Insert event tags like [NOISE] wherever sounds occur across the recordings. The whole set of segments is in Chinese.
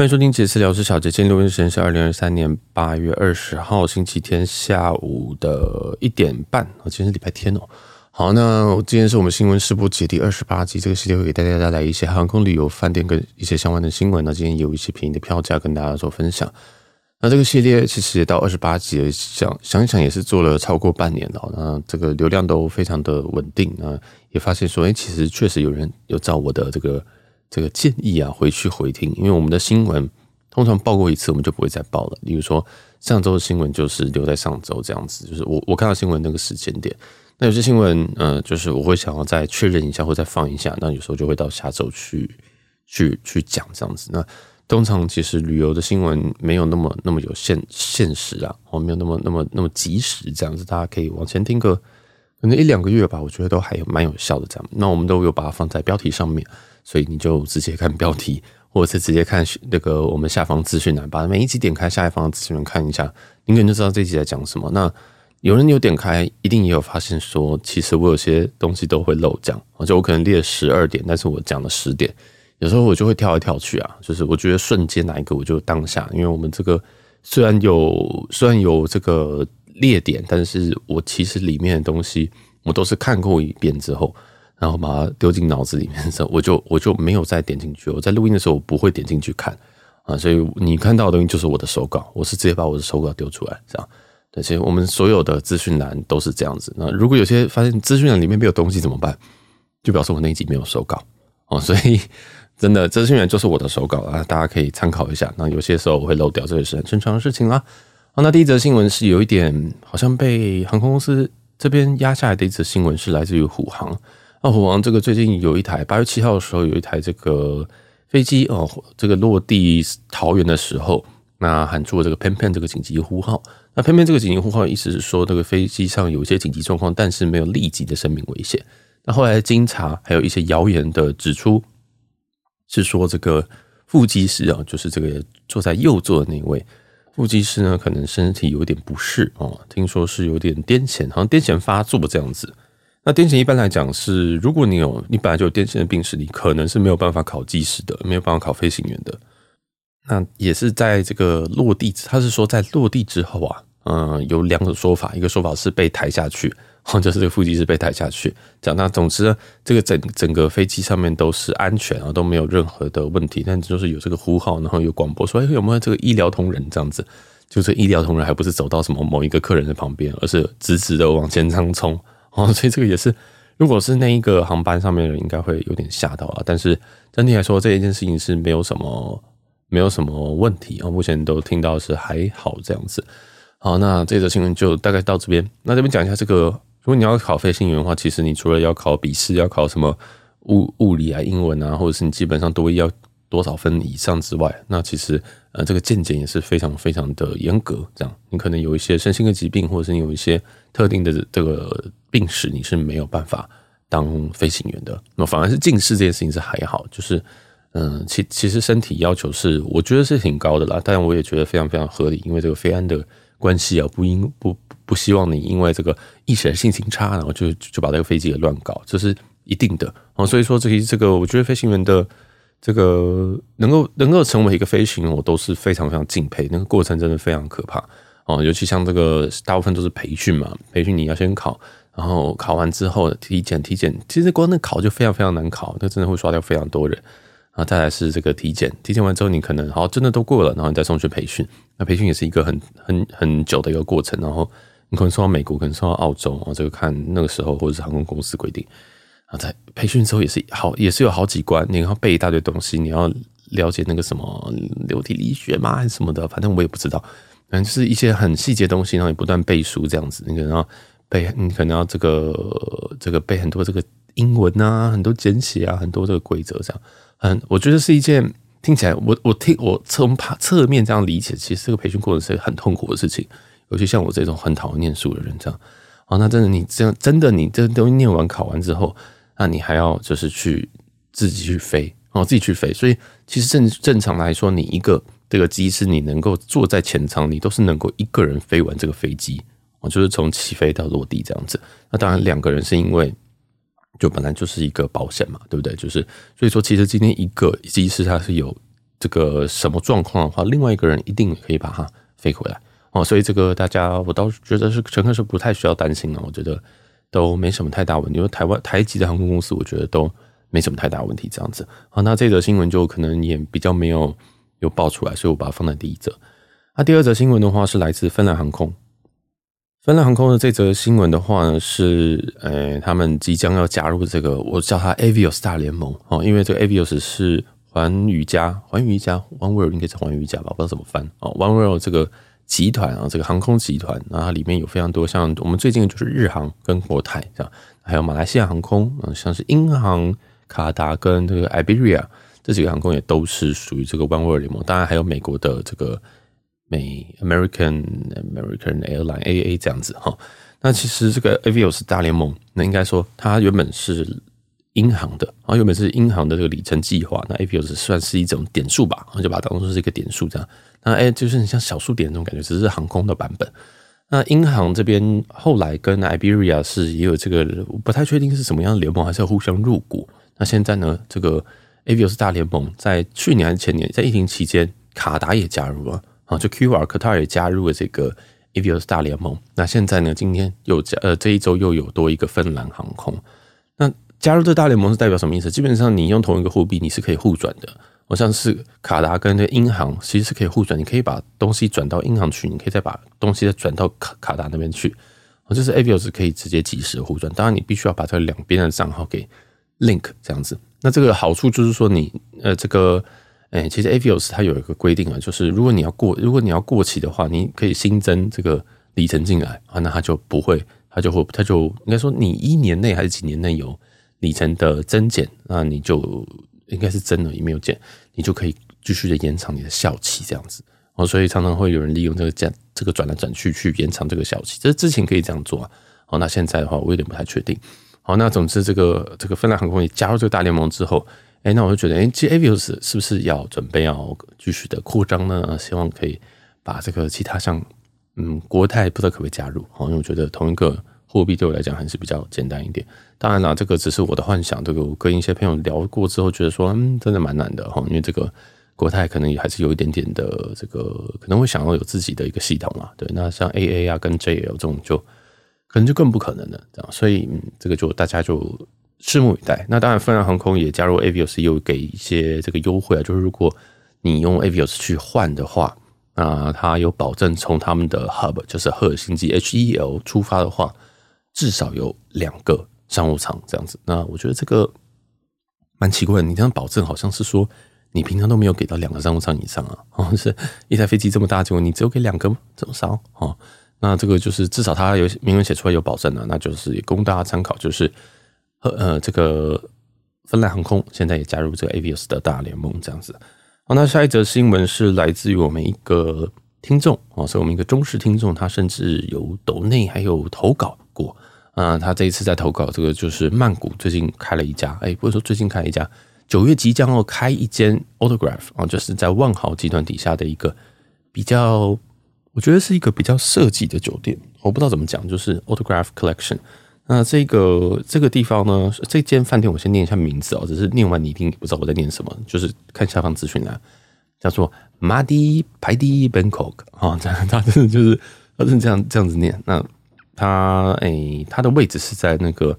欢迎收听杰斯聊，我是小杰。今天录音时间是二零二三年八月二十号星期天下午的一点半。今天是礼拜天哦。好，那今天是我们新闻试播节第二十八集，这个系列会给大家带来一些航空旅游、饭店跟一些相关的新闻。那今天有一些便宜的票价跟大家做分享。那这个系列其实也到二十八集，想想一想也是做了超过半年了。那这个流量都非常的稳定。啊也发现说，哎，其实确实有人有照我的这个。这个建议啊，回去回听，因为我们的新闻通常报过一次，我们就不会再报了。例如说，上周的新闻就是留在上周这样子，就是我我看到新闻那个时间点。那有些新闻，呃，就是我会想要再确认一下，或再放一下。那有时候就会到下周去去去讲这样子。那通常其实旅游的新闻没有那么那么有现现实啊，哦，没有那么那么那么及时这样子。大家可以往前听个可能一两个月吧，我觉得都还有蛮有效的这样。那我们都有把它放在标题上面。所以你就直接看标题，[LAUGHS] 或者是直接看那个我们下方资讯栏，把每一集点开下一方资讯栏看一下，你可能就知道这集在讲什么。那有人有点开，一定也有发现说，其实我有些东西都会漏讲，就我可能列十二点，但是我讲了十点，有时候我就会跳来跳去啊，就是我觉得瞬间哪一个我就当下，因为我们这个虽然有虽然有这个列点，但是我其实里面的东西我都是看过一遍之后。然后把它丢进脑子里面的时候，我就 [LAUGHS] 我就没有再点进去。我在录音的时候，我不会点进去看啊，所以你看到的东西就是我的手稿，我是直接把我的手稿丢出来，这样。对，其实我们所有的资讯栏都是这样子。那如果有些发现资讯栏里面没有东西怎么办？就表示我那一集没有手稿哦。[LAUGHS] 所以真的资讯栏就是我的手稿啊，大家可以参考一下。那有些时候我会漏掉，这也是很正常的事情啦。好，那第一则新闻是有一点好像被航空公司这边压下来的一则新闻，是来自于虎航。那虎王这个最近有一台八月七号的时候有一台这个飞机哦，这个落地桃园的时候，那喊出了这个偏偏这个紧急呼号。那偏偏这个紧急呼号意思是说，这个飞机上有一些紧急状况，但是没有立即的生命危险。那后来经查，还有一些谣言的指出，是说这个副机师啊，就是这个坐在右座的那位副机师呢，可能身体有点不适哦，听说是有点癫痫，好像癫痫发作这样子。那癫痫一般来讲是，如果你有你本来就有癫痫的病史，你可能是没有办法考机师的，没有办法考飞行员的。那也是在这个落地，他是说在落地之后啊，嗯，有两种说法，一个说法是被抬下去，[LAUGHS] 或者是这个副机师被抬下去。讲那总之呢，这个整整个飞机上面都是安全啊，都没有任何的问题，但就是有这个呼号，然后有广播说，哎，有没有这个医疗同仁这样子？就是医疗同仁还不是走到什么某一个客人的旁边，而是直直的往前舱冲。哦，[LAUGHS] 所以这个也是，如果是那一个航班上面的人，应该会有点吓到啊。但是整体来说，这一件事情是没有什么，没有什么问题啊。目前都听到是还好这样子。好，那这则新闻就大概到这边。那这边讲一下这个，如果你要考飞行员的话，其实你除了要考笔试，要考什么物物理啊、英文啊，或者是你基本上都会要多少分以上之外，那其实呃，这个健检也是非常非常的严格。这样，你可能有一些身心的疾病，或者是你有一些特定的这个。病史你是没有办法当飞行员的，那反而是近视这件事情是还好，就是嗯，其其实身体要求是我觉得是挺高的啦，但我也觉得非常非常合理，因为这个飞安的关系啊，不应不不希望你因为这个一时心情差，然后就就把这个飞机给乱搞，这是一定的哦。所以说，这个这个，我觉得飞行员的这个能够能够成为一个飞行员，我都是非常非常敬佩，那个过程真的非常可怕哦。尤其像这个大部分都是培训嘛，培训你要先考。然后考完之后体检，体检其实光那考就非常非常难考，那真的会刷掉非常多人。然后再来是这个体检，体检完之后你可能好真的都过了，然后你再送去培训。那培训也是一个很很很久的一个过程。然后你可能送到美国，可能送到澳洲，然后这个看那个时候或者是航空公司规定。然后在培训之后也是好，也是有好几关，你要背一大堆东西，你要了解那个什么流体力学嘛还是什么的，反正我也不知道。反正就是一些很细节东西，然后你不断背书这样子，你可能要。背你可能要这个这个背很多这个英文啊，很多简写啊，很多这个规则这样。嗯，我觉得是一件听起来我我听我从侧侧面这样理解，其实这个培训过程是很痛苦的事情。尤其像我这种很讨厌念书的人这样。哦，那真的你这样真的你这东西念完考完之后，那你还要就是去自己去飞哦，自己去飞。所以其实正正常来说，你一个这个机师，你能够坐在前舱，你都是能够一个人飞完这个飞机。就是从起飞到落地这样子，那当然两个人是因为就本来就是一个保险嘛，对不对？就是所以说，其实今天一个机师他是有这个什么状况的话，另外一个人一定可以把它飞回来哦。所以这个大家我倒是觉得是乘客是不太需要担心的，我觉得都没什么太大问题。因为台湾台籍的航空公司，我觉得都没什么太大问题。这样子好，那这则新闻就可能也比较没有有爆出来，所以我把它放在第一则。那第二则新闻的话是来自芬兰航空。芬兰航空的这则新闻的话呢，是呃，他们即将要加入这个，我叫它 Avios 大联盟哦，因为这个 Avios 是寰宇家，寰宇家，One World 应该是寰宇家吧，不知道怎么翻哦，One World 这个集团啊，这个航空集团，然后它里面有非常多像我们最近就是日航跟国泰这样，还有马来西亚航空，嗯，像是英航、卡达跟这个 Iberia 这几个航空也都是属于这个 One World 联盟，当然还有美国的这个。美 American American Airline AA 这样子哈，那其实这个 Avios 大联盟，那应该说它原本是英航的，然后原本是英航的这个里程计划，那 Avios 算是一种点数吧，然后就把它当做是一个点数这样，那哎就是很像小数点那种感觉，只是航空的版本。那英航这边后来跟 Iberia 是也有这个，不太确定是什么样的联盟，还是要互相入股。那现在呢，这个 Avios 大联盟在去年还是前年，在疫情期间，卡达也加入了。啊，就 QR 卡塔尔也加入了这个 Avios 大联盟。那现在呢，今天又加呃，这一周又有多一个芬兰航空。那加入这大联盟是代表什么意思？基本上你用同一个货币，你是可以互转的。好像是卡达跟这个英航其实是可以互转，你可以把东西转到英行去，你可以再把东西再转到卡卡达那边去。啊，就是 Avios 可以直接即时互转。当然，你必须要把这两边的账号给 link 这样子。那这个好处就是说你，你呃这个。哎，其实 Avios 它有一个规定啊，就是如果你要过，如果你要过期的话，你可以新增这个里程进来啊，那它就不会，它就会，它就应该说你一年内还是几年内有里程的增减，那你就应该是增了也没有减，你就可以继续的延长你的效期这样子哦。所以常常会有人利用这个这这个转来转去去延长这个效期，这之前可以这样做啊。好，那现在的话我有点不太确定。好，那总之这个这个芬兰航空也加入这个大联盟之后。哎，那我就觉得，哎，其实 Avios 是不是要准备要继续的扩张呢？希望可以把这个其他像，嗯，国泰不知道可不可以加入？因为我觉得同一个货币对我来讲还是比较简单一点。当然了，这个只是我的幻想。这个我跟一些朋友聊过之后，觉得说，嗯，真的蛮难的哈，因为这个国泰可能也还是有一点点的这个可能会想要有自己的一个系统啊。对，那像 AA 啊跟 JL 这种就可能就更不可能了，这样。所以，嗯，这个就大家就。拭目以待。那当然，芬兰航空也加入 Avios，又给一些这个优惠啊。就是如果你用 Avios 去换的话，那它有保证，从他们的 Hub 就是赫尔辛基 HEL 出发的话，至少有两个商务舱这样子。那我觉得这个蛮奇怪，你这样保证好像是说你平常都没有给到两个商务舱以上啊？[LAUGHS] 哦，是一台飞机这么大，结果你只有给两个这么少？哦，那这个就是至少它有明文写出来有保证的，那就是也供大家参考，就是。和呃，这个芬兰航空现在也加入这个 Avis 的大联盟，这样子。好，那下一则新闻是来自于我们一个听众哦，是我们一个忠实听众，他甚至有抖内还有投稿过那。他这一次在投稿，这个就是曼谷最近开了一家，哎，不是说最近开一家，九月即将要开一间 Autograph 啊，就是在万豪集团底下的一个比较，我觉得是一个比较设计的酒店，我不知道怎么讲，就是 Autograph Collection。那这个这个地方呢，这间饭店我先念一下名字哦，只是念完你一定不知道我在念什么，就是看下方资讯栏，叫做 Madi Padi Bangkok 啊，这 [LAUGHS] 样他真的就是他是这样这样子念。那他诶，他的位置是在那个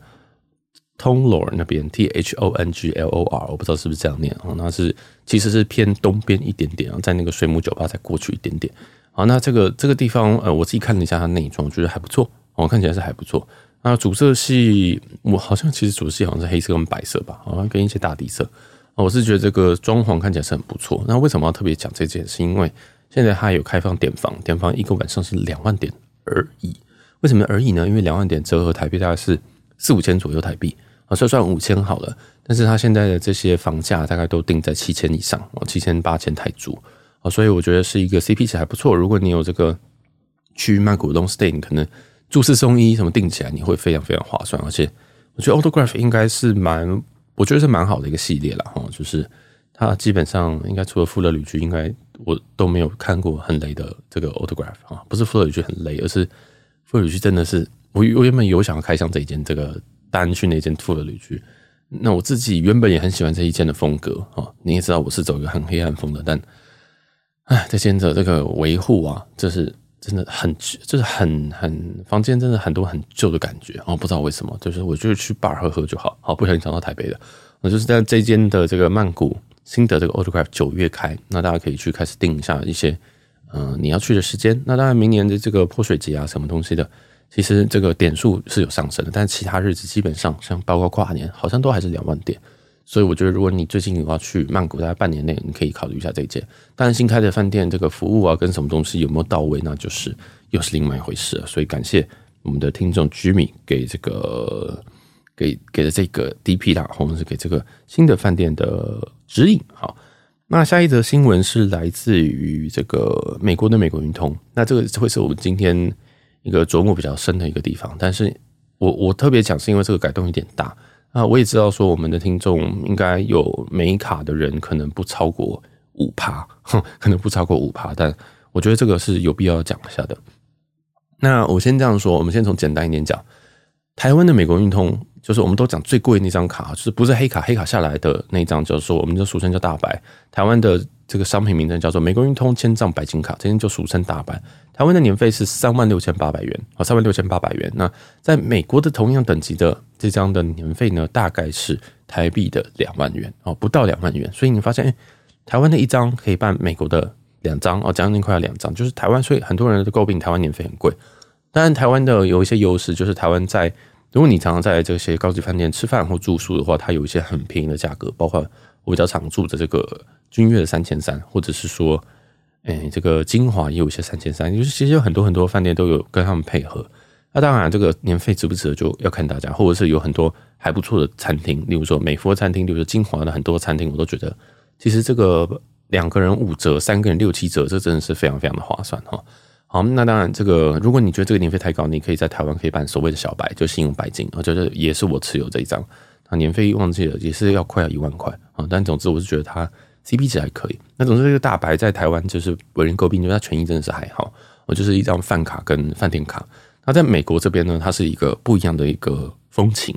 Thonglor 那边，T H O N G L O R，我不知道是不是这样念啊？那是其实是偏东边一点点啊，在那个水母酒吧再过去一点点。好，那这个这个地方呃，我自己看了一下它内装，我觉得还不错，我看起来是还不错。那主色系，我好像其实主色系好像是黑色跟白色吧，好像跟一些大地色。我是觉得这个装潢看起来是很不错。那为什么要特别讲这件？是因为现在它有开放点房，点房一个晚上是两万点而已。为什么而已呢？因为两万点折合台币大概是四五千左右台币啊，算算五千好了。但是它现在的这些房价大概都定在七千以上哦，七千八千泰铢啊，所以我觉得是一个 CP 值还不错。如果你有这个去曼谷 long stay，你可能。住四送一什么定起来你会非常非常划算，而且我觉得 Autograph 应该是蛮，我觉得是蛮好的一个系列了哈，就是它基本上应该除了富乐旅居，应该我都没有看过很雷的这个 Autograph 啊，不是富乐旅居很雷，而是富旅居真的是我我原本有想要开箱这一间这个单去那间富的旅居，那我自己原本也很喜欢这一间的风格啊，你也知道我是走一个很黑暗风的，但哎，这间的这个维护啊，这是真的很就是很很房间真的很多很旧的感觉哦，不知道为什么，就是我就是去 bar 喝喝就好，好不小心讲到台北的，我就是在这间的这个曼谷新的这个 Autograph 九月开，那大家可以去开始定一下一些。嗯、你要去的时间，那当然明年的这个泼水节啊，什么东西的，其实这个点数是有上升的，但是其他日子基本上像包括跨年，好像都还是两万点。所以我觉得，如果你最近有要去曼谷，大概半年内你可以考虑一下这一间。当然，新开的饭店这个服务啊，跟什么东西有没有到位，那就是又是另外一回事了。所以感谢我们的听众 Jimmy 给这个给给的这个 DP 啦，或者是给这个新的饭店的指引，好。那下一则新闻是来自于这个美国的美国运通，那这个会是我们今天一个琢磨比较深的一个地方。但是我我特别讲是因为这个改动有点大啊，我也知道说我们的听众应该有美卡的人可能不超过五趴，哼 [LAUGHS] 可能不超过五趴，但我觉得这个是有必要讲一下的。那我先这样说，我们先从简单一点讲，台湾的美国运通。就是我们都讲最贵那张卡，就是不是黑卡，黑卡下来的那张，就是说我们就俗称叫大白。台湾的这个商品名称叫做美国运通千帐白金卡，这边就俗称大白。台湾的年费是三万六千八百元，哦，三万六千八百元。那在美国的同样等级的这张的年费呢，大概是台币的两万元哦，不到两万元。所以你发现，诶，台湾的一张可以办美国的两张哦，将近快要两张。就是台湾，所以很多人都诟病台湾年费很贵。当然，台湾的有一些优势，就是台湾在如果你常常在这些高级饭店吃饭或住宿的话，它有一些很便宜的价格，包括我比较常住的这个君悦的三千三，或者是说，哎，这个晶华也有一些三千三，就是其实有很多很多饭店都有跟他们配合。那当然，这个年费值不值得就要看大家，或者是有很多还不错的餐厅，例如说美孚餐厅，例如说晶华的很多餐厅，我都觉得其实这个两个人五折，三个人六七折，这真的是非常非常的划算哈。好，那当然，这个如果你觉得这个年费太高，你可以在台湾可以办所谓的小白，就信用白金，我觉得也是我持有这一张，啊，年费忘记了，也是要快要一万块啊。但总之，我是觉得它 CP 值还可以。那总之，这个大白在台湾就是为人诟病，因为它权益真的是还好，我就是一张饭卡跟饭店卡。那在美国这边呢，它是一个不一样的一个风情。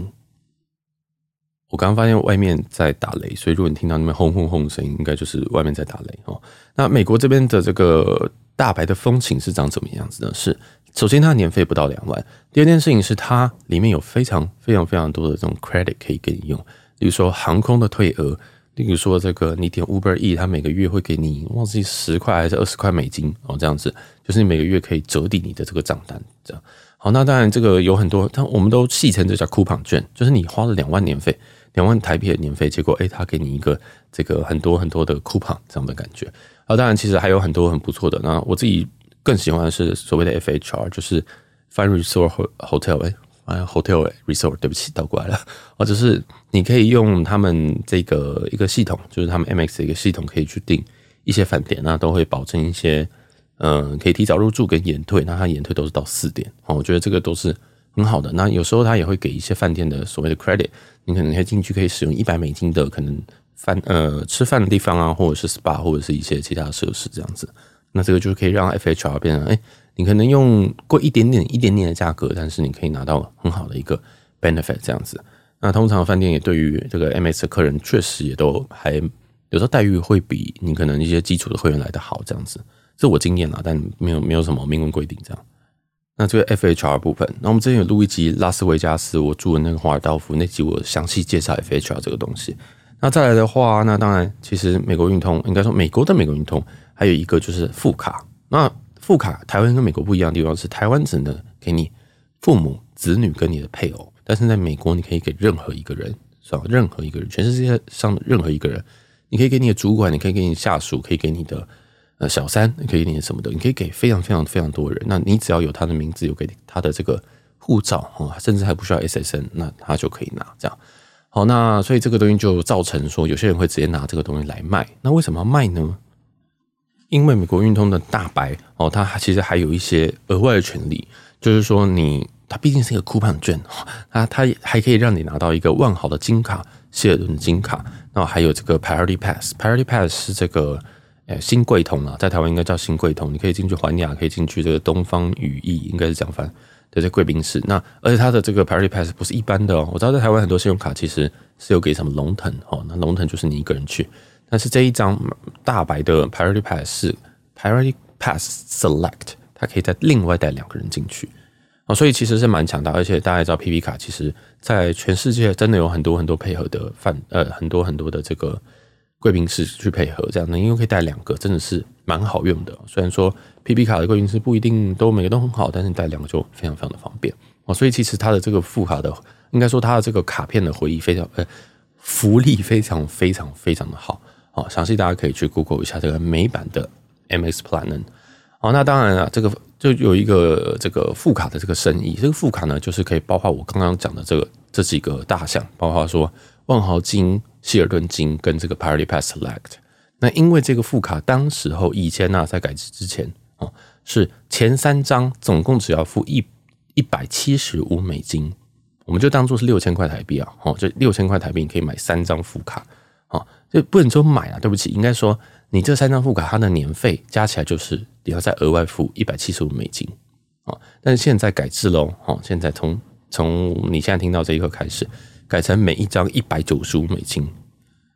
我刚刚发现外面在打雷，所以如果你听到那边轰轰轰的声音，应该就是外面在打雷哦。那美国这边的这个。大白的风情是长怎么样子呢？是首先它年费不到两万，第二件事情是它里面有非常非常非常多的这种 credit 可以给你用，例如说航空的退额，例如说这个你点 Uber E，它每个月会给你忘记十块还是二十块美金哦，这样子就是你每个月可以折抵你的这个账单，这样好。那当然这个有很多，但我们都戏称这叫 coupon 券，就是你花了两万年费，两万台币的年费，结果诶，他给你一个这个很多很多的 coupon 这样的感觉。啊，当然，其实还有很多很不错的。那我自己更喜欢的是所谓的 FHR，就是 Fine Resort Hotel，哎 Hotel Resort，对不起，倒过来了。或者是你可以用他们这个一个系统，就是他们 MX 的一个系统，可以去订一些饭店，那都会保证一些，嗯，可以提早入住跟延退。那它延退都是到四点，哦，我觉得这个都是很好的。那有时候他也会给一些饭店的所谓的 credit，你可能可以进去可以使用一百美金的可能。饭呃，吃饭的地方啊，或者是 SPA，或者是一些其他设施这样子，那这个就是可以让 FHR 变成，哎，你可能用贵一点点、一点点的价格，但是你可以拿到很好的一个 benefit 这样子。那通常饭店也对于这个 MS 的客人，确实也都还有时候待遇会比你可能一些基础的会员来得好这样子，这我经验啦，但没有没有什么明文规定这样。那这个 FHR 部分，那我们之前有录一集拉斯维加斯，我住的那个华尔道夫那集，我详细介绍 FHR 这个东西。那再来的话，那当然，其实美国运通应该说美国的美国运通还有一个就是副卡。那副卡台湾跟美国不一样的地方是，台湾只能给你父母、子女跟你的配偶，但是在美国你可以给任何一个人，是吧？任何一个人，全世界上的任何一个人，你可以给你的主管，你可以给你下属，可以给你的呃小三，你可以领什么的，你可以给非常非常非常多人。那你只要有他的名字，有给他的这个护照啊，甚至还不需要 SSN，那他就可以拿这样。好，那所以这个东西就造成说，有些人会直接拿这个东西来卖。那为什么要卖呢？因为美国运通的大白哦，它其实还有一些额外的权利，就是说你它毕竟是一个 coupon 券，[LAUGHS] 它它还可以让你拿到一个万豪的金卡、希尔顿的金卡，那还有这个 Priority Pass。Priority Pass 是这个哎，新贵通啊，在台湾应该叫新贵通，你可以进去环亚，可以进去这个东方羽翼，应该是这样翻。对，这贵宾室。那而且它的这个 Priority Pass 不是一般的哦，我知道在台湾很多信用卡其实是有给什么龙腾哦，那龙腾就是你一个人去，但是这一张大白的 Priority Pass 是 Priority Pass Select，它可以再另外带两个人进去哦，所以其实是蛮强大，而且大家也知道 PP 卡其实在全世界真的有很多很多配合的范，呃，很多很多的这个。贵宾室去配合这样的，因为可以带两个，真的是蛮好用的。虽然说 PP 卡的贵宾室不一定都每个都很好，但是带两个就非常非常的方便哦。所以其实它的这个副卡的，应该说它的这个卡片的回忆非常呃福利非常非常非常的好哦。详细大家可以去 Google 一下这个美版的 MX Platinum。好，那当然了，这个就有一个这个副卡的这个生意，这个副卡呢就是可以包括我刚刚讲的这个这几个大项，包括说万豪金。希尔顿金跟这个 Priority Pass Select，那因为这个副卡当时候以前呢、啊，在改制之前哦，是前三张总共只要付一一百七十五美金，我们就当做是六千块台币啊，哦，就六千块台币你可以买三张副卡，哦，就不能说买啊，对不起，应该说你这三张副卡它的年费加起来就是你要再额外付一百七十五美金，哦，但是现在改制喽，哦，现在从从你现在听到这一刻开始。改成每一张一百九十五美金，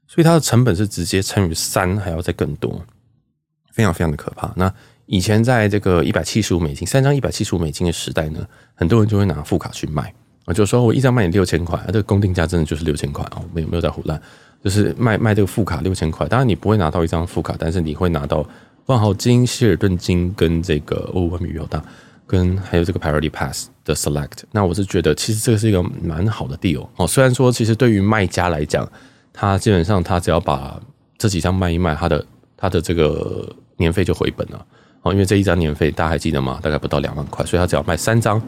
所以它的成本是直接乘以三，还要再更多，非常非常的可怕。那以前在这个一百七十五美金三张一百七十五美金的时代呢，很多人就会拿副卡去卖，我就说我一张卖你六千块，这个公定价真的就是六千块啊，没有没有在胡乱，就是卖卖这个副卡六千块。当然你不会拿到一张副卡，但是你会拿到万豪金、希尔顿金跟这个欧文米有大。跟还有这个 Priority Pass 的 Select，那我是觉得其实这个是一个蛮好的 deal 哦。虽然说其实对于卖家来讲，他基本上他只要把这几张卖一卖，他的他的这个年费就回本了哦。因为这一张年费大家还记得吗？大概不到两万块，所以他只要卖三张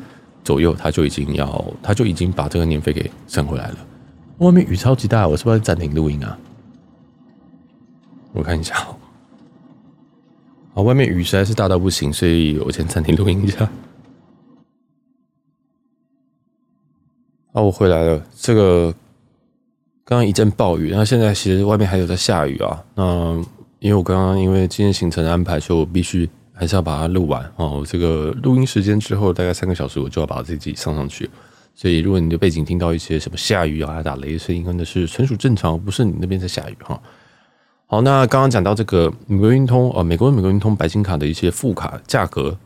左右，他就已经要他就已经把这个年费给挣回来了。外面雨超级大，我是不是要暂停录音啊？我看一下。外面雨实在是大到不行，所以我先暂停录音一下。啊，我回来了。这个刚刚一阵暴雨，那现在其实外面还有在下雨啊。那因为我刚刚因为今天行程的安排，所以我必须还是要把它录完哦。这个录音时间之后大概三个小时，我就要把自己上上去。所以如果你的背景听到一些什么下雨啊、打雷的声音，那是纯属正常，不是你那边在下雨哈。好，那刚刚讲到这个美国运通呃，美国美国运通白金卡的一些副卡价格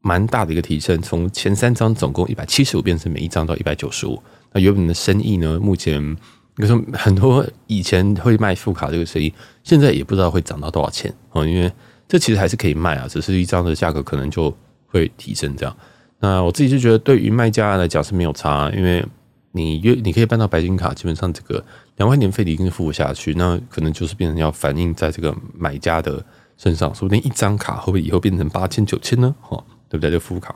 蛮大的一个提升，从前三张总共一百七十五变成每一张到一百九十五。那原本的生意呢，目前比如说很多以前会卖副卡这个生意，现在也不知道会涨到多少钱哦，因为这其实还是可以卖啊，只是一张的价格可能就会提升这样。那我自己是觉得对于卖家来讲是没有差，因为。你约你可以办到白金卡，基本上这个两万年费你一定是付不下去，那可能就是变成要反映在这个买家的身上，说不定一张卡会不会以后变成八千九千呢？哈，对不对？就副卡，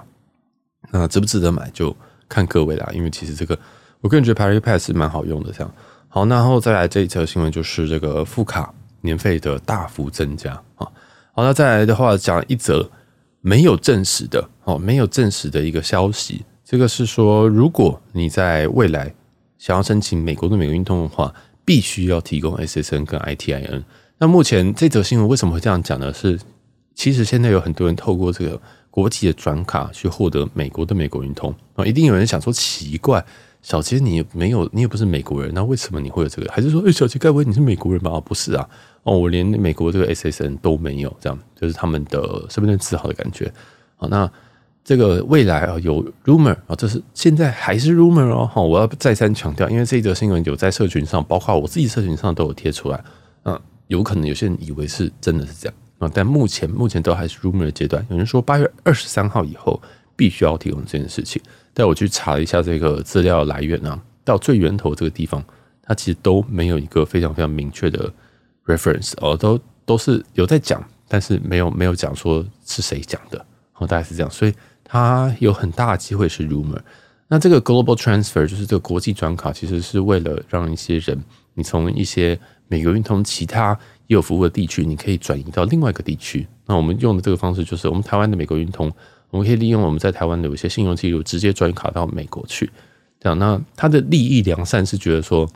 那值不值得买就看各位啦。因为其实这个我个人觉得 Priority Pass 是蛮好用的。这样好，那然后再来这一则新闻就是这个副卡年费的大幅增加啊。好，那再来的话讲一则没有证实的哦，没有证实的一个消息。这个是说，如果你在未来想要申请美国的美国运通的话，必须要提供 SSN 跟 ITIN。那目前这则新闻为什么会这样讲呢？是其实现在有很多人透过这个国际的转卡去获得美国的美国运通啊，一定有人想说奇怪，小杰你没有，你也不是美国人，那为什么你会有这个？还是说，哎，小杰该不会你是美国人吧？不是啊，哦，我连美国这个 SSN 都没有，这样就是他们的身份证字号的感觉。好，那。这个未来啊，有 rumor 啊，这是现在还是 rumor 哦。好，我要再三强调，因为这一则新闻有在社群上，包括我自己社群上都有贴出来。嗯，有可能有些人以为是真的是这样啊，但目前目前都还是 rumor 的阶段。有人说八月二十三号以后必须要提供这件事情，但我去查了一下这个资料来源啊，到最源头这个地方，它其实都没有一个非常非常明确的 reference 哦，都都是有在讲，但是没有没有讲说是谁讲的，哦，大概是这样，所以。它有很大的机会是 rumor。那这个 global transfer 就是这个国际转卡，其实是为了让一些人，你从一些美国运通其他也有服务的地区，你可以转移到另外一个地区。那我们用的这个方式就是，我们台湾的美国运通，我们可以利用我们在台湾的有些信用记录，直接转卡到美国去。这样，那它的利益良善是觉得说，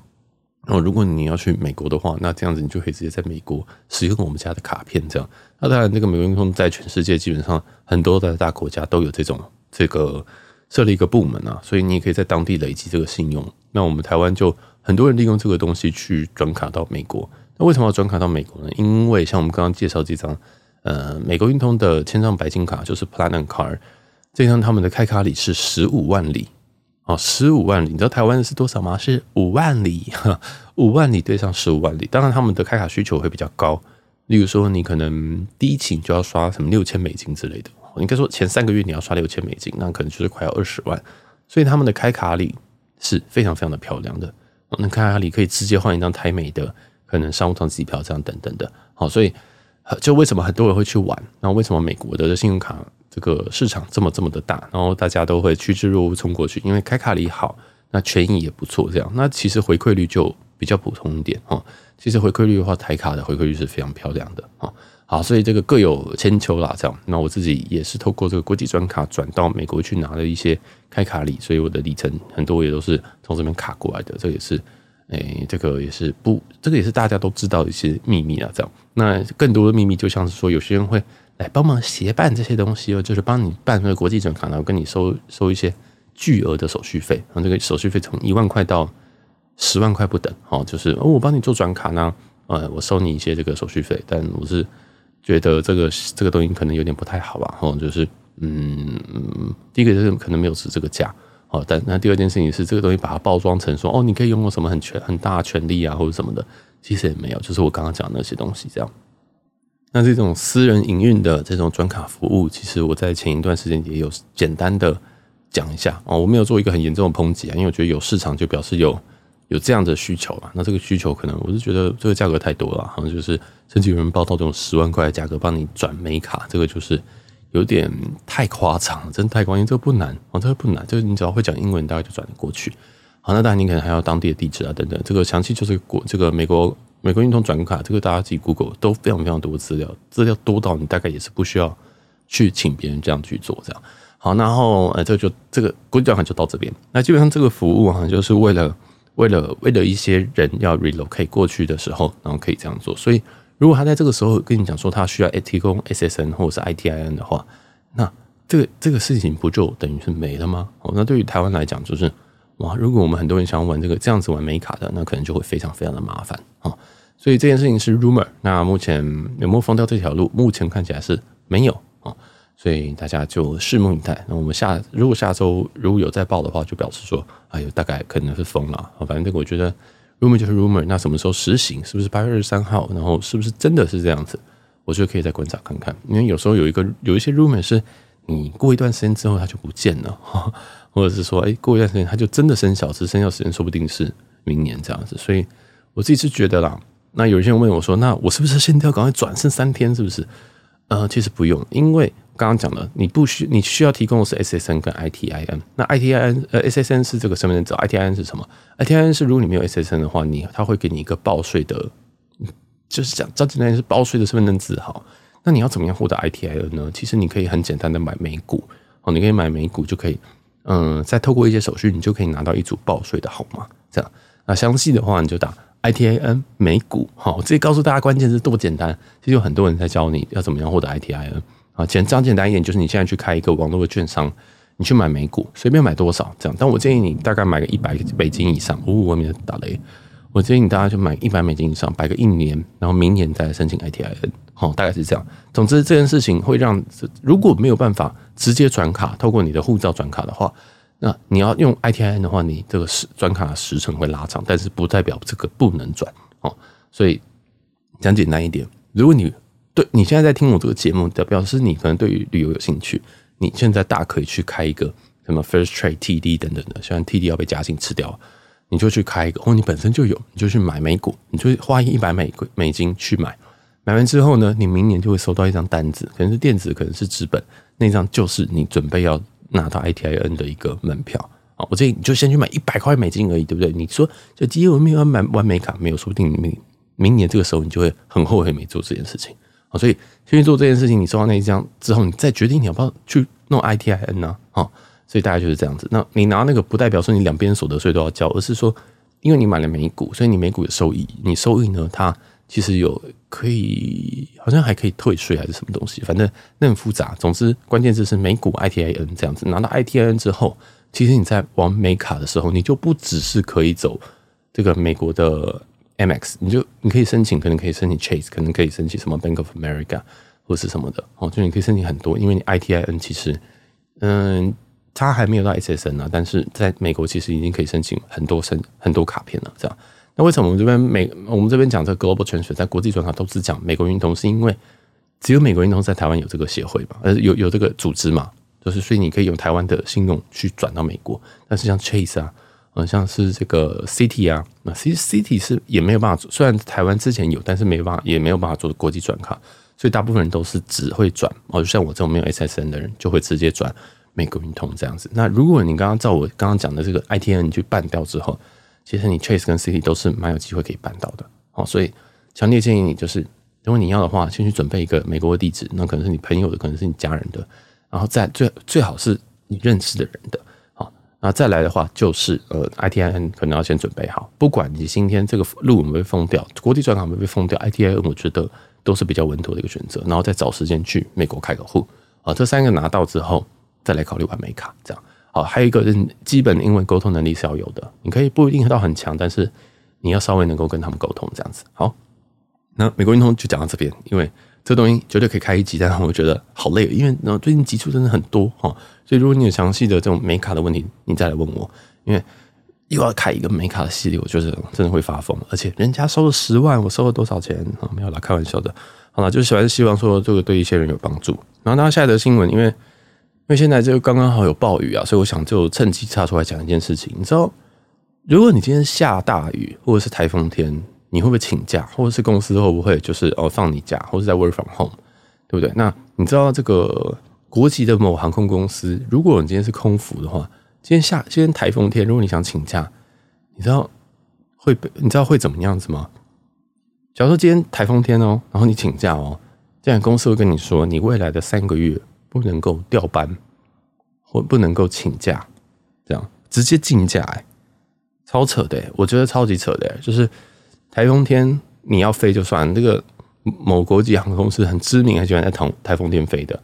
然后如果你要去美国的话，那这样子你就可以直接在美国使用我们家的卡片，这样。那当然，这个美国运通在全世界基本上很多的大国家都有这种这个设立一个部门啊，所以你也可以在当地累积这个信用。那我们台湾就很多人利用这个东西去转卡到美国。那为什么要转卡到美国呢？因为像我们刚刚介绍这张，呃，美国运通的千帐白金卡就是 Platinum Card，这张他们的开卡礼是十五万里哦，十五万里。你知道台湾是多少吗？是五万里，五万里对上十五万里。当然，他们的开卡需求会比较高，例如说你可能第一期就要刷什么六千美金之类的，应该说前三个月你要刷六千美金，那可能就是快要二十万。所以他们的开卡礼是非常非常的漂亮的，那开卡礼可以直接换一张台美的。可能商务舱机票这样等等的，好，所以就为什么很多人会去玩？然后为什么美国的信用卡这个市场这么这么的大？然后大家都会趋之若鹜冲过去，因为开卡礼好，那权益也不错，这样，那其实回馈率就比较普通一点哈。其实回馈率的话，台卡的回馈率是非常漂亮的啊。好，所以这个各有千秋啦，这样。那我自己也是透过这个国际转卡转到美国去拿了一些开卡礼，所以我的里程很多也都是从这边卡过来的，这也是。哎、欸，这个也是不，这个也是大家都知道的一些秘密啊。这样，那更多的秘密就像是说，有些人会来帮忙协办这些东西哦，就是帮你办那个国际转卡，然后跟你收收一些巨额的手续费。然后这个手续费从一万块到十万块不等。哦，就是哦，我帮你做转卡呢，呃，我收你一些这个手续费，但我是觉得这个这个东西可能有点不太好吧。哦，就是嗯，第一个就是可能没有值这个价。好，但那第二件事情是，这个东西把它包装成说，哦，你可以拥有什么很权很大权利啊，或者什么的，其实也没有，就是我刚刚讲的那些东西这样。那这种私人营运的这种转卡服务，其实我在前一段时间也有简单的讲一下哦，我没有做一个很严重的抨击啊，因为我觉得有市场就表示有有这样的需求啊。那这个需求可能我是觉得这个价格太多了，好像就是甚至有人报到这种十万块的价格帮你转美卡，这个就是。有点太夸张了，真的太夸张，这个不难哦，这个不难，就是你只要会讲英文，大概就转得过去。好，那当然你可能还要当地的地址啊，等等。这个详细就是国这个美国美国运通转卡，这个大家自己 Google 都非常非常多的资料，资料多到你大概也是不需要去请别人这样去做这样。好，然后呃，这就这个国际转卡就到这边。那基本上这个服务啊，就是为了为了为了一些人要 relocate 过去的时候，然后可以这样做，所以。如果他在这个时候跟你讲说他需要提供 SSN 或者是 ITIN 的话，那这个这个事情不就等于是没了吗？哦，那对于台湾来讲，就是哇，如果我们很多人想要玩这个这样子玩美卡的，那可能就会非常非常的麻烦哦。所以这件事情是 rumor，那目前有没有封掉这条路？目前看起来是没有哦，所以大家就拭目以待。那我们下如果下周如果有再报的话，就表示说，哎呦，大概可能是封了。反正这个我觉得。rumor 就是 rumor，那什么时候实行？是不是八月二十三号？然后是不是真的是这样子？我觉得可以再观察看看，因为有时候有一个有一些 rumor 是你过一段时间之后它就不见了，[LAUGHS] 或者是说，哎，过一段时间它就真的生效，是生效时间说不定是明年这样子。所以我自己是觉得啦，那有些人问我说，那我是不是现在要赶快转？剩三天是不是？呃，其实不用，因为。刚刚讲了，你不需你需要提供的是 SSN 跟 ITIN。那 ITIN 呃 SSN 是这个身份证，ITIN 是什么？ITIN 是如果你没有 SSN 的话，你他会给你一个报税的，就是讲张简单是报税的身份证字号。那你要怎么样获得 ITIN 呢？其实你可以很简单的买美股哦，你可以买美股就可以，嗯，再透过一些手续，你就可以拿到一组报税的号码。这样，那详细的话你就打 ITIN 美股。好，这里告诉大家关键是多简单。其实有很多人在教你要怎么样获得 ITIN。啊，简讲简单一点，就是你现在去开一个网络的券商，你去买美股，随便买多少这样。但我建议你大概买个一百美金以上。呜、哦，外面打雷。我建议你大家就买一百美金以上，摆个一年，然后明年再申请 ITIN。好，大概是这样。总之这件事情会让，如果没有办法直接转卡，透过你的护照转卡的话，那你要用 ITIN 的话，你这个时转卡的时程会拉长，但是不代表这个不能转。哦，所以讲简单一点，如果你对，你现在在听我这个节目，代表示你可能对于旅游有兴趣。你现在大可以去开一个什么 First Trade TD 等等的，虽然 TD 要被嘉信吃掉，你就去开一个，或你本身就有，你就去买美股，你就花一百美美金去买。买完之后呢，你明年就会收到一张单子，可能是电子，可能是纸本，那张就是你准备要拿到 ITIN 的一个门票啊。我建议你就先去买一百块美金而已，对不对？你说就基于我没有买玩美卡，没有，说不定明明年这个时候你就会很后悔没做这件事情。好，所以先去做这件事情。你收到那一张之后，你再决定你要不要去弄 ITIN 呢？好，所以大概就是这样子。那你拿那个不代表说你两边所得税都要交，而是说因为你买了美股，所以你美股的收益，你收益呢，它其实有可以，好像还可以退税还是什么东西，反正那很复杂。总之，关键字是美股 ITIN 这样子，拿到 ITIN 之后，其实你在玩美卡的时候，你就不只是可以走这个美国的 MX，你就你可以申请，可能可以申请 Chase，可能可以申请什么 Bank of America 或是什么的哦，就你可以申请很多，因为你 ITIN 其实，嗯。他还没有到 SSN 啊，但是在美国其实已经可以申请很多申很多卡片了。这样，那为什么我们这边美我们这边讲这个 Global Transfer 在国际转卡都是讲美国运通，是因为只有美国运通在台湾有这个协会嘛，呃，有有这个组织嘛，就是所以你可以用台湾的信用去转到美国。但是像 Chase 啊，呃，像是这个 City 啊，那其实 City 是也没有办法做，虽然台湾之前有，但是没办法也没有办法做国际转卡，所以大部分人都是只会转哦，就像我这种没有 SSN 的人就会直接转。美国运通这样子，那如果你刚刚照我刚刚讲的这个 ITN 你去办掉之后，其实你 Chase 跟 Citi 都是蛮有机会可以办到的哦。所以强烈建议你，就是如果你要的话，先去准备一个美国的地址，那可能是你朋友的，可能是你家人的，然后再最最好是你认识的人的，好，然后再来的话就是呃 ITN 可能要先准备好，不管你今天这个路有没有被封掉，国际转卡有没有被封掉，ITN 我觉得都是比较稳妥的一个选择，然后再找时间去美国开个户啊，这三个拿到之后。再来考虑玩美卡，这样好。还有一个是基本英文沟通能力是要有的，你可以不一定到很强，但是你要稍微能够跟他们沟通，这样子。好，那美国运通就讲到这边，因为这东西绝对可以开一集，但是我觉得好累，因为最近集数真的很多哈，所以如果你有详细的这种美卡的问题，你再来问我，因为又要开一个美卡的系列，我觉得真的会发疯。而且人家收了十万，我收了多少钱？没有啦，开玩笑的。好了，就是还是希望说这个对一些人有帮助。然后，那下一则新闻，因为。因为现在就刚刚好有暴雨啊，所以我想就趁机插出来讲一件事情。你知道，如果你今天下大雨或者是台风天，你会不会请假？或者是公司会不会就是哦放你假，或者在 work from home，对不对？那你知道这个国际的某航空公司，如果你今天是空服的话，今天下今天台风天，如果你想请假，你知道会被你知道会怎么样子吗？假如说今天台风天哦，然后你请假哦，这样公司会跟你说，你未来的三个月。不能够调班，或不能够请假，这样直接禁假，哎，超扯的，我觉得超级扯的，就是台风天你要飞就算，这个某国际航空公司很知名，很喜欢在台台风天飞的，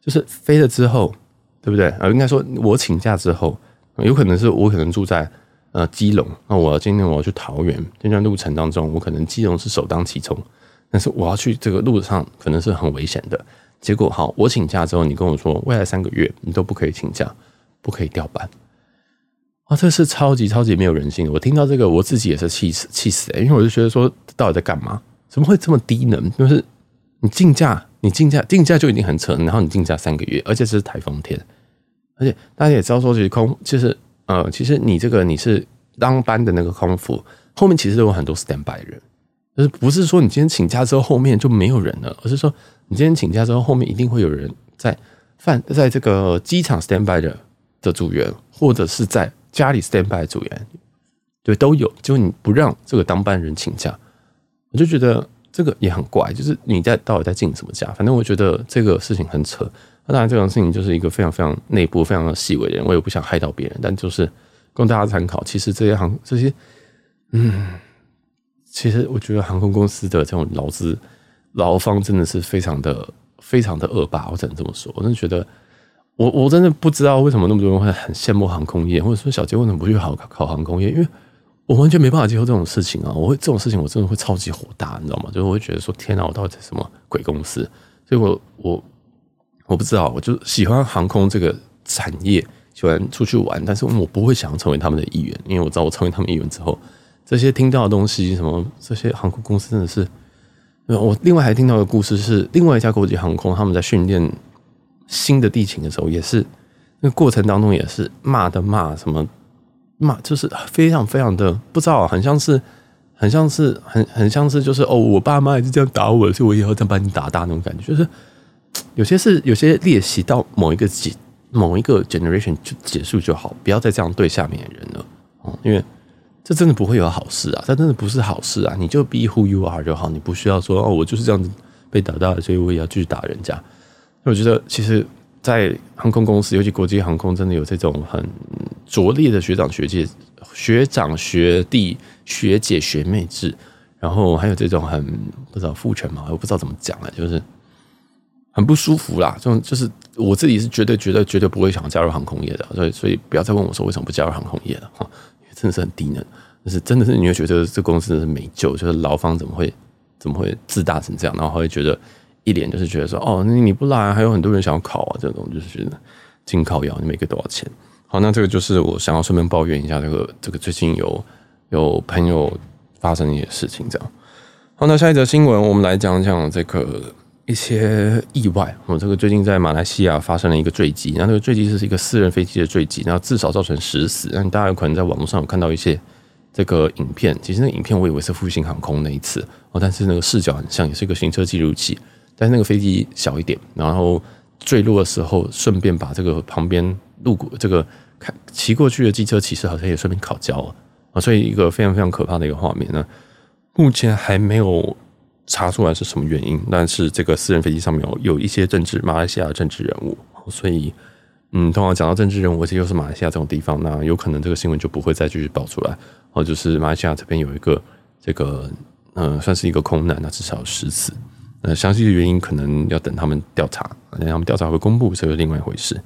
就是飞了之后，对不对？啊，应该说我请假之后，有可能是我可能住在呃基隆，那我今天我要去桃园，这段路程当中，我可能基隆是首当其冲，但是我要去这个路上可能是很危险的。结果好，我请假之后，你跟我说未来三个月你都不可以请假，不可以调班啊！这是超级超级没有人性的。我听到这个，我自己也是气死气死欸！因为我就觉得说，到底在干嘛？怎么会这么低能？就是你竞价，你竞价，竞价就已经很扯，然后你竞价三个月，而且这是台风天，而且大家也知道说，其实空就是呃，其实你这个你是当班的那个空服，后面其实有很多 standby 人，就是不是说你今天请假之后后面就没有人了，而是说。你今天请假之后，后面一定会有人在饭在这个机场 stand by 的的组员，或者是在家里 stand by 的组员，对，都有。就你不让这个当班人请假，我就觉得这个也很怪。就是你在到底在请什么假？反正我觉得这个事情很扯。那当然，这种事情就是一个非常非常内部、非常的细微的人，我也不想害到别人。但就是供大家参考。其实这些行这些，嗯，其实我觉得航空公司的这种劳资。劳方真的是非常的非常的恶霸，我只能这么说。我真的觉得，我我真的不知道为什么那么多人会很羡慕航空业，或者说小杰为什么不去考考航空业？因为我完全没办法接受这种事情啊！我会这种事情，我真的会超级火大，你知道吗？就是我会觉得说，天哪，我到底在什么鬼公司？所以我我我不知道，我就喜欢航空这个产业，喜欢出去玩，但是我不会想要成为他们的一员，因为我知道我成为他们一员之后，这些听到的东西，什么这些航空公司真的是。我另外还听到的故事是，另外一家国际航空他们在训练新的地勤的时候，也是那个过程当中也是骂的骂什么骂，就是非常非常的不知道，很像是很像是很很像是就是哦，我爸妈也是这样打我，所以我以后再把你打大那种感觉，就是有些是有些练习到某一个几某一个 generation 就结束就好，不要再这样对下面的人了哦，因为。这真的不会有好事啊！这真的不是好事啊！你就 be who you are 就好，你不需要说哦，我就是这样子被打到，所以我也要继续打人家。我觉得，其实，在航空公司，尤其国际航空，真的有这种很拙劣的学长学姐、学长学弟、学姐学妹制，然后还有这种很不知道父权嘛，我不知道怎么讲了，就是很不舒服啦。这种就是我自己是绝对、绝对、绝对不会想加入航空业的，所以所以不要再问我说为什么不加入航空业了哈，真的是很低能，就是真的是你会觉得这公司是没救，就是劳方怎么会怎么会自大成这样，然后会觉得一脸就是觉得说哦，你不来，还有很多人想要考啊，这种就是觉得进靠腰，你每个多少钱？好，那这个就是我想要顺便抱怨一下，这个这个最近有有朋友发生一些事情，这样。好，那下一则新闻，我们来讲讲这个一些意外。我这个最近在马来西亚发生了一个坠机，那这个坠机是一个私人飞机的坠机，然后至少造成十死。那大家有可能在网络上有看到一些这个影片，其实那影片我以为是复兴航空那一次哦，但是那个视角很像，也是一个行车记录器，但是那个飞机小一点，然后坠落的时候顺便把这个旁边。路过这个看骑过去的机车骑士好像也顺便烤焦了啊，所以一个非常非常可怕的一个画面呢。目前还没有查出来是什么原因，但是这个私人飞机上面有有一些政治马来西亚政治人物，所以嗯，通常讲到政治人物，而且又是马来西亚这种地方，那有可能这个新闻就不会再继续爆出来。哦，就是马来西亚这边有一个这个嗯，算是一个空难，那至少十次。呃，详细的原因可能要等他们调查，等他们调查会公布，这是另外一回事。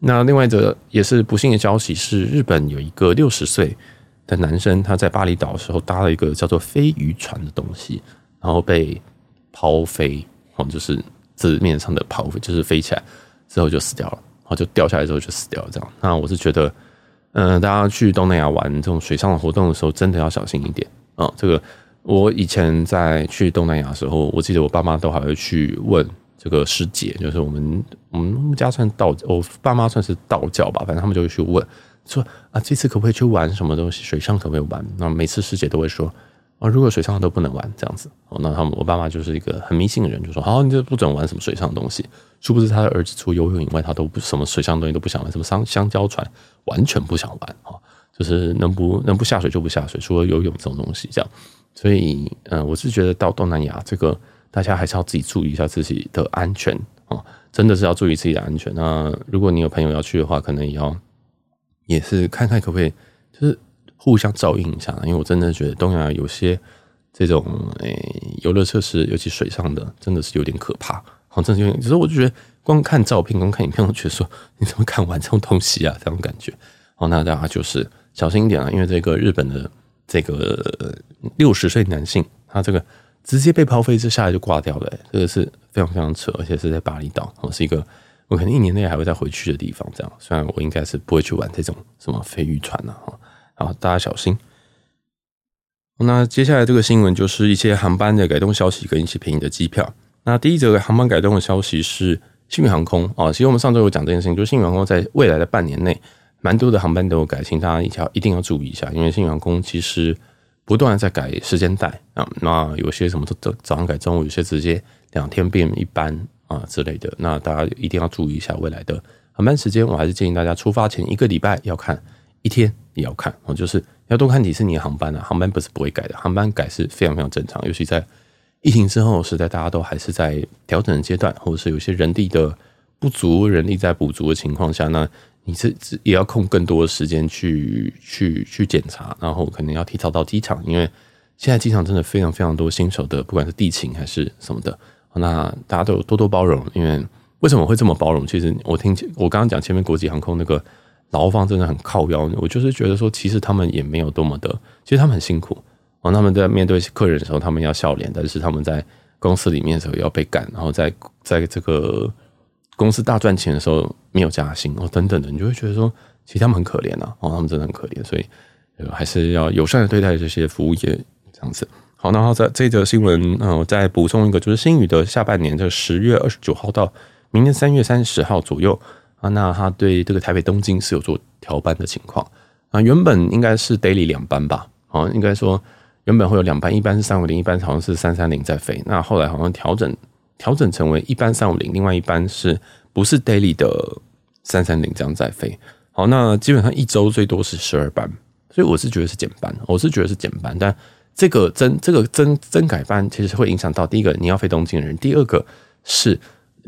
那另外一则也是不幸的消息是，日本有一个六十岁的男生，他在巴厘岛的时候搭了一个叫做飞鱼船的东西，然后被抛飞，哦，就是字面上的抛飞，就是飞起来之后就死掉了，然后就掉下来之后就死掉了。这样，那我是觉得，嗯、大家去东南亚玩这种水上的活动的时候，真的要小心一点啊、这个我以前在去东南亚的时候，我记得我爸妈都还会去问。这个师姐就是我们，我们家算道，我爸妈算是道教吧，反正他们就会去问说啊，这次可不可以去玩什么东西？水上可不可以玩？那每次师姐都会说啊，如果水上都不能玩这样子哦，那他们我爸妈就是一个很迷信的人，就说好，你就不准玩什么水上的东西。殊不知他的儿子除游泳以外，他都不什么水上的东西都不想玩，什么香香蕉船完全不想玩哈，就是能不能不下水就不下水，除了游泳这种东西这样。所以嗯，我是觉得到东南亚这个。大家还是要自己注意一下自己的安全哦，真的是要注意自己的安全。那如果你有朋友要去的话，可能也要也是看看可不可以，就是互相照应一下。因为我真的觉得东亚有些这种诶游乐设施，尤其水上的，真的是有点可怕。好，真的有点，只是我就觉得光看照片、光看影片，我觉得说你怎么敢玩这种东西啊？这种感觉。好，那大家就是小心一点啊，因为这个日本的这个六十岁男性，他这个。直接被抛飞之下来就挂掉了，这个是非常非常扯，而且是在巴厘岛，哦，是一个我可能一年内还会再回去的地方。这样，虽然我应该是不会去玩这种什么飞鱼船呐，哈，好，大家小心。那接下来这个新闻就是一些航班的改动消息跟一些便宜的机票。那第一则航班改动的消息是幸运航空啊，其实我们上周有讲这件事情，就是幸运航空在未来的半年内，蛮多的航班都有改，请大家一条一定要注意一下，因为幸运航空其实。不断在改时间带啊，那有些什么都早上改中午，有些直接两天变一班啊之类的，那大家一定要注意一下未来的航班时间。我还是建议大家出发前一个礼拜要看，一天也要看，哦，就是要多看几次你的航班啊。航班不是不会改的，航班改是非常非常正常，尤其在疫情之后，实在大家都还是在调整的阶段，或者是有些人力的不足，人力在补足的情况下那。你是也要空更多的时间去去去检查，然后可能要提早到机场，因为现在机场真的非常非常多新手的，不管是地勤还是什么的，那大家都有多多包容。因为为什么会这么包容？其实我听我刚刚讲前面国际航空那个劳方真的很靠腰，我就是觉得说，其实他们也没有多么的，其实他们很辛苦哦。他们在面对客人的时候，他们要笑脸，但是他们在公司里面的时候要被赶，然后在在这个。公司大赚钱的时候没有加薪哦，等等的，你就会觉得说，其实他们很可怜啊，哦，他们真的很可怜，所以还是要友善的对待这些服务业这样子。好，然后在这则新闻，嗯，我再补充一个，就是新宇的下半年，的十月二十九号到明年三月三十号左右啊，那他对这个台北东京是有做调班的情况啊，原本应该是 daily 两班吧，啊，应该说原本会有两班，一班是三五零，一班好像是三三零在飞，那后来好像调整。调整成为一班三五零，另外一班是不是 daily 的三三零这样在飞？好，那基本上一周最多是十二班，所以我是觉得是减班，我是觉得是减班。但这个增这个增增改班其实会影响到第一个你要飞东京的人，第二个是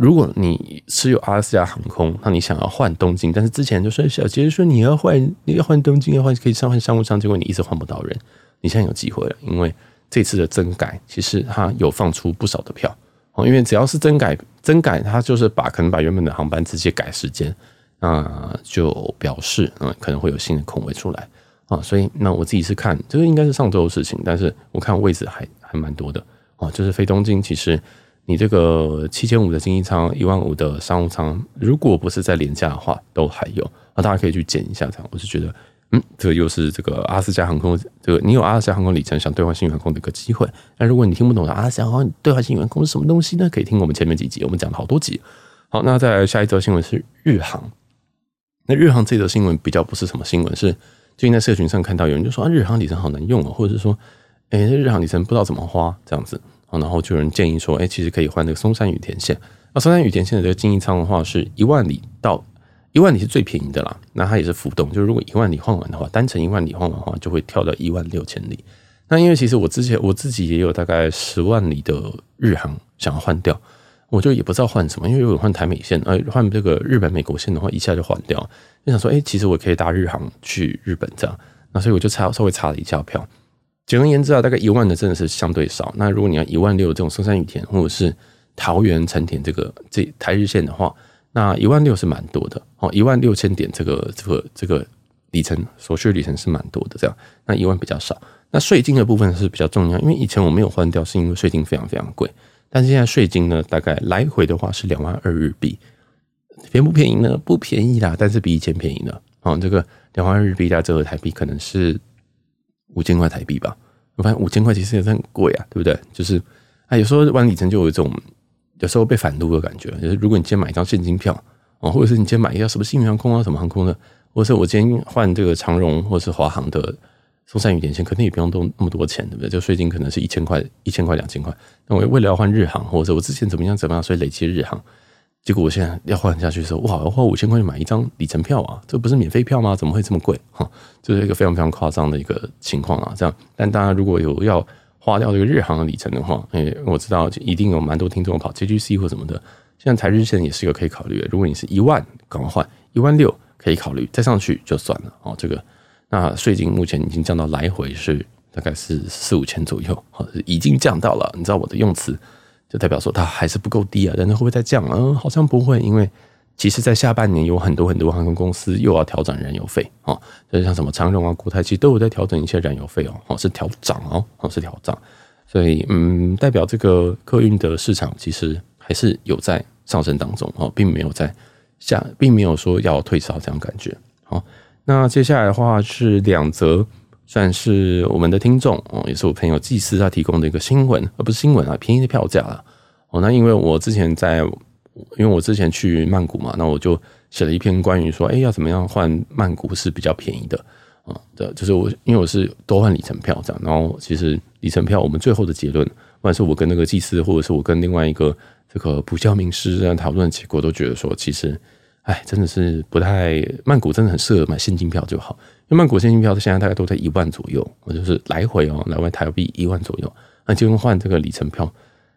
如果你持有阿拉斯加航空，那你想要换东京，但是之前就说小杰说你要换，你要换东京，要换可以上换商务舱，结果你一直换不到人。你现在有机会了，因为这次的增改其实它有放出不少的票哦，因为只要是增改，增改它就是把可能把原本的航班直接改时间，那就表示嗯可能会有新的空位出来啊，所以那我自己是看这个应该是上周的事情，但是我看位置还还蛮多的哦，就是飞东京其实。你这个七千五的经济舱，一万五的商务舱，如果不是在廉价的话，都还有啊，大家可以去捡一下。这样，我是觉得，嗯，这又是这个阿斯加航空，这个你有阿斯加航空里程想兑换星宇航空的一个机会。那如果你听不懂的阿斯加航空兑换星宇航空是什么东西呢？可以听我们前面几集，我们讲了好多集。好，那再下一则新闻是日航。那日航这则新闻比较不是什么新闻，是最近在社群上看到有人就说啊，日航里程好难用哦，或者是说，哎，日航里程不知道怎么花这样子。然后就有人建议说，哎，其实可以换那个松山羽田线。那松山羽田线的这个经济舱的话，是一万里到一万里是最便宜的啦。那它也是浮动，就是如果一万里换完的话，单程一万里换完的话，就会跳到一万六千里。那因为其实我之前我自己也有大概十万里的日航想要换掉，我就也不知道换什么，因为如果换台美线，呃，换这个日本美国线的话，一下就换掉。就想说，哎，其实我可以搭日航去日本这样。那所以我就查稍微查了一下票。简而言之啊，大概一万的真的是相对少。那如果你要一万六这种松山雨田或者是桃园成田这个这台日线的话，那一万六是蛮多的哦，一万六千点这个这个这个里程所需里程是蛮多的。这样，那一万比较少。那税金的部分是比较重要，因为以前我没有换掉，是因为税金非常非常贵。但是现在税金呢，大概来回的话是两万二日币，便不便宜呢？不便宜啦，但是比以前便宜了。哦，这个两万二日币加折合台币可能是。五千块台币吧，我发现五千块其实也是很贵啊，对不对？就是啊，有时候万里程就有一种有时候被反撸的感觉。就是如果你今天买一张现金票啊，或者是你今天买一张什么星宇航空啊、什么航空的，或者是我今天换这个长荣或者是华航的松山羽田线，可能也不用动那么多钱，对不对？就税金可能是一千块、一千块、两千块。那我为了要换日航，或者我之前怎么样怎么样，所以累积日航。结果我现在要换下去的时候，哇！要花五千块钱买一张里程票啊，这不是免费票吗？怎么会这么贵？哈，这是一个非常非常夸张的一个情况啊。这样，但大家如果有要花掉这个日航的里程的话，哎，我知道一定有蛮多听众跑 JGC 或什么的。现在台日线也是一个可以考虑的。如果你是一万，赶快换一万六可以考虑，再上去就算了哦。这个那税金目前已经降到来回是大概是四五千左右，已经降到了。你知道我的用词。就代表说它还是不够低啊，但是会不会再降？嗯，好像不会，因为其实，在下半年有很多很多航空公司又要调整燃油费哦，就像什么长荣啊、国泰，其实都有在调整一些燃油费哦，哦是调涨哦，哦是调涨，所以嗯，代表这个客运的市场其实还是有在上升当中哦，并没有在下，并没有说要退烧这样感觉。好，那接下来的话是两则。算是我们的听众哦，也是我朋友祭司他提供的一个新闻，而不是新闻啊，便宜的票价了哦。那因为我之前在，因为我之前去曼谷嘛，那我就写了一篇关于说，哎，要怎么样换曼谷是比较便宜的啊？的，就是我因为我是多换里程票这样，然后其实里程票我们最后的结论，不管是我跟那个祭司，或者是我跟另外一个这个补教名师这样讨论结果，都觉得说，其实，哎，真的是不太曼谷真的很适合买现金票就好。因为曼谷现金票现在大概都在一万左右，我就是来回哦，来回台币一万左右。那就用换这个里程票，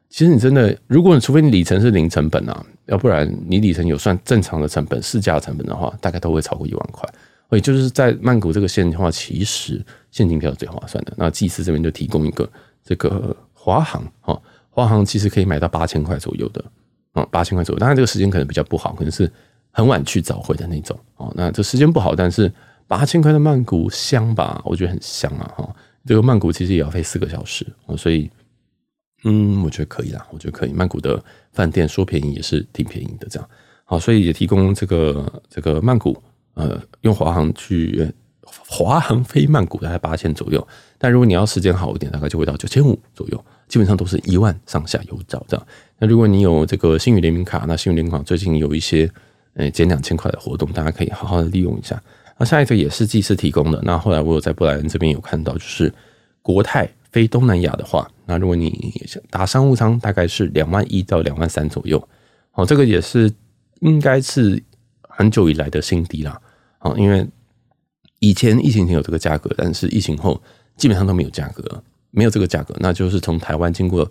其实你真的，如果你除非你里程是零成本啊，要不然你里程有算正常的成本、市价成本的话，大概都会超过一万块。所以就是在曼谷这个线的话，其实现金票是最划算的。那祭司这边就提供一个这个华航哦，华航其实可以买到八千块左右的啊，八千块左右。当然这个时间可能比较不好，可能是很晚去早回的那种哦。那这时间不好，但是。八千块的曼谷香吧，我觉得很香啊！哈，这个曼谷其实也要飞四个小时，所以，嗯，我觉得可以啦，我觉得可以。曼谷的饭店说便宜也是挺便宜的，这样好，所以也提供这个这个曼谷，呃，用华航去华航飞曼谷大概八千左右，但如果你要时间好一点，大概就会到九千五左右，基本上都是一万上下有找这样。那如果你有这个星宇联名卡，那星宇联名卡最近有一些呃减两千块的活动，大家可以好好的利用一下。下一个也是祭司提供的。那后来我有在布莱恩这边有看到，就是国泰飞东南亚的话，那如果你打商务舱，大概是两万一到两万三左右。哦，这个也是应该是很久以来的新低啦。哦，因为以前疫情前有这个价格，但是疫情后基本上都没有价格，没有这个价格。那就是从台湾经过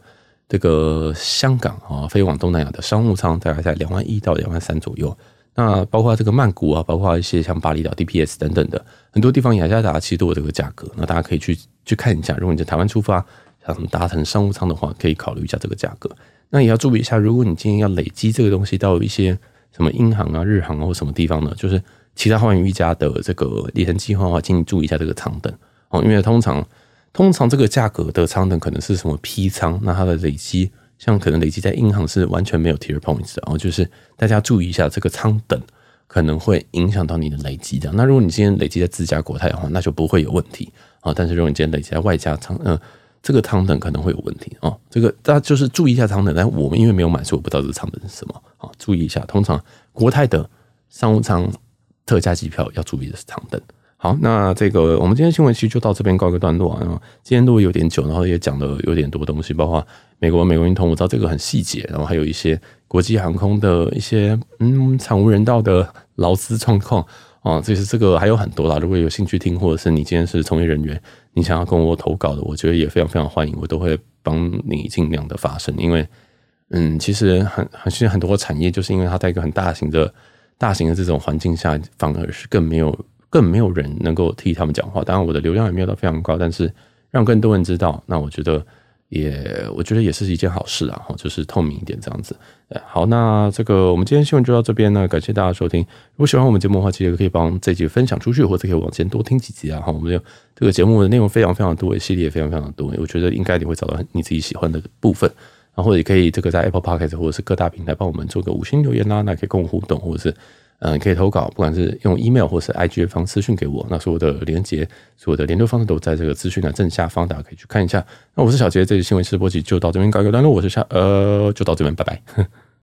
这个香港啊，飞往东南亚的商务舱大概在两万一到两万三左右。那包括这个曼谷啊，包括一些像巴厘岛 DPS 等等的很多地方，雅加达其实都有这个价格。那大家可以去去看一下，如果你在台湾出发，想搭乘商务舱的话，可以考虑一下这个价格。那也要注意一下，如果你今天要累积这个东西到一些什么英航啊、日航啊或什么地方呢，就是其他寰宇一家的这个里程计划的话，请你注意一下这个舱等哦，因为通常通常这个价格的舱等可能是什么 P 舱，那它的累积像可能累积在英航是完全没有 Tier Points 的哦，就是大家注意一下这个舱等可能会影响到你的累积的。那如果你今天累积在自家国泰的话，那就不会有问题啊。但是如果你今天累积在外加仓，嗯。这个舱等可能会有问题哦，这个大家就是注意一下舱等。但我们因为没有买，所以我不知道这个舱等是什么啊，注意一下。通常国泰的商务舱特价机票要注意的是舱等。好，那这个我们今天新闻其实就到这边告一个段落啊。今天录有点久，然后也讲了有点多东西，包括美国美国运通，我知道这个很细节，然后还有一些国际航空的一些嗯惨无人道的劳资状况。啊，其实这个还有很多啦。如果有兴趣听，或者是你今天是从业人员，你想要跟我投稿的，我觉得也非常非常欢迎，我都会帮你尽量的发声。因为，嗯，其实很很其实很多产业就是因为它在一个很大型的、大型的这种环境下，反而是更没有、更没有人能够替他们讲话。当然，我的流量也没有到非常高，但是让更多人知道，那我觉得。也我觉得也是一件好事啊，就是透明一点这样子。好，那这个我们今天新闻就到这边呢，感谢大家收听。如果喜欢我们节目的话，记得可以帮这集分享出去，或者可以往前多听几集啊。好，我们这个节目的内容非常非常多，系列也非常非常多，我觉得应该你会找到你自己喜欢的部分。然后也可以这个在 Apple Podcast 或者是各大平台帮我们做个五星留言啦，那可以跟我互动，或者是。嗯，可以投稿，不管是用 email 或是 IG 方式私讯给我，那所有的连接，所有的联络方式都在这个资讯的正下方，大家可以去看一下。那我是小杰，这期新闻直播集就到这边告一个段落，我是下，呃，就到这边，拜拜。